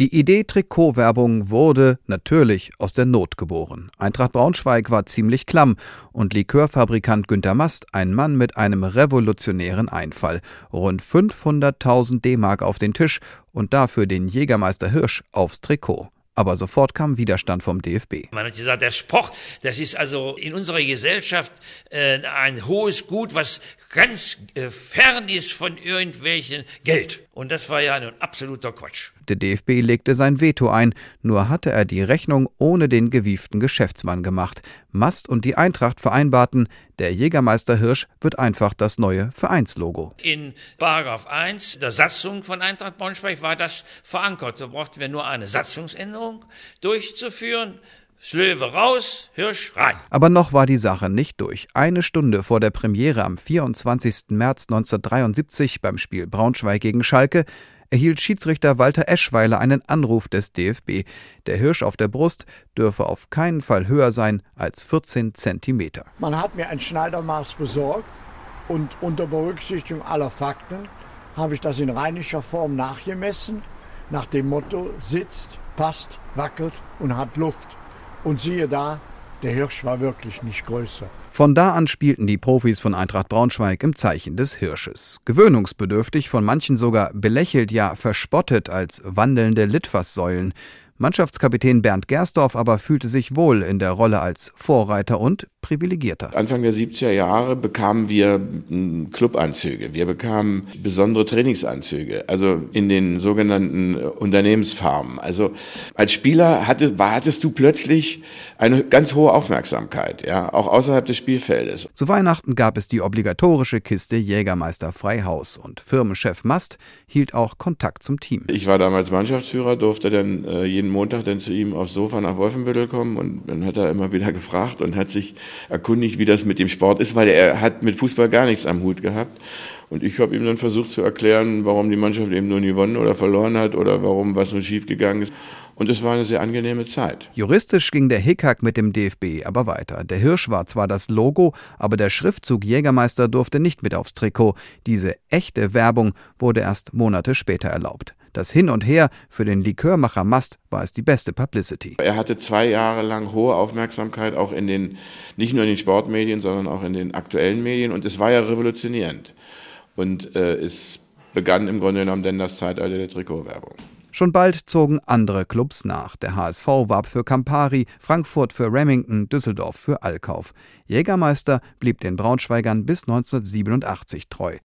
Die Idee Trikotwerbung wurde natürlich aus der Not geboren. Eintracht Braunschweig war ziemlich klamm und Likörfabrikant Günter Mast ein Mann mit einem revolutionären Einfall. Rund 500.000 D-Mark auf den Tisch und dafür den Jägermeister Hirsch aufs Trikot. Aber sofort kam Widerstand vom DFB. Man hat gesagt, der Sport, das ist also in unserer Gesellschaft äh, ein hohes Gut, was ganz äh, fern ist von irgendwelchen Geld. Und das war ja ein absoluter Quatsch. Der DFB legte sein Veto ein, nur hatte er die Rechnung ohne den gewieften Geschäftsmann gemacht. Mast und die Eintracht vereinbarten, der Jägermeister Hirsch wird einfach das neue Vereinslogo. In Paragraph 1 der Satzung von Eintracht Braunschweig war das verankert. Da brauchten wir nur eine Satzungsänderung durchzuführen. Slöwe raus, Hirsch rein. Aber noch war die Sache nicht durch. Eine Stunde vor der Premiere am 24. März 1973 beim Spiel Braunschweig gegen Schalke erhielt Schiedsrichter Walter Eschweiler einen Anruf des DFB. Der Hirsch auf der Brust dürfe auf keinen Fall höher sein als 14 Zentimeter. Man hat mir ein Schneidermaß besorgt und unter Berücksichtigung aller Fakten habe ich das in rheinischer Form nachgemessen, nach dem Motto sitzt, passt, wackelt und hat Luft. Und siehe da, der Hirsch war wirklich nicht größer. Von da an spielten die Profis von Eintracht Braunschweig im Zeichen des Hirsches. Gewöhnungsbedürftig, von manchen sogar belächelt, ja verspottet als wandelnde Litfaßsäulen. Mannschaftskapitän Bernd Gersdorf aber fühlte sich wohl in der Rolle als Vorreiter und privilegierter. Anfang der 70er Jahre bekamen wir Clubanzüge, wir bekamen besondere Trainingsanzüge, also in den sogenannten Unternehmensfarmen. Also als Spieler hatte, hattest du plötzlich eine ganz hohe Aufmerksamkeit, ja, auch außerhalb des Spielfeldes. Zu Weihnachten gab es die obligatorische Kiste Jägermeister Freihaus und Firmenchef Mast hielt auch Kontakt zum Team. Ich war damals Mannschaftsführer, durfte dann äh, jeden Montag dann zu ihm aufs Sofa nach Wolfenbüttel kommen und dann hat er immer wieder gefragt und hat sich erkundigt, wie das mit dem Sport ist, weil er hat mit Fußball gar nichts am Hut gehabt. Und ich habe ihm dann versucht zu erklären, warum die Mannschaft eben nur gewonnen oder verloren hat oder warum was so schief gegangen ist. Und es war eine sehr angenehme Zeit. Juristisch ging der Hickhack mit dem DFB aber weiter. Der Hirsch war zwar das Logo, aber der Schriftzug Jägermeister durfte nicht mit aufs Trikot. Diese echte Werbung wurde erst Monate später erlaubt. Das Hin und Her für den Likörmacher Mast war es die beste Publicity. Er hatte zwei Jahre lang hohe Aufmerksamkeit, auch in den, nicht nur in den Sportmedien, sondern auch in den aktuellen Medien. Und es war ja revolutionierend. Und äh, es begann im Grunde genommen dann das Zeitalter der Trikotwerbung. Schon bald zogen andere Clubs nach. Der HSV warb für Campari, Frankfurt für Remington, Düsseldorf für Allkauf. Jägermeister blieb den Braunschweigern bis 1987 treu.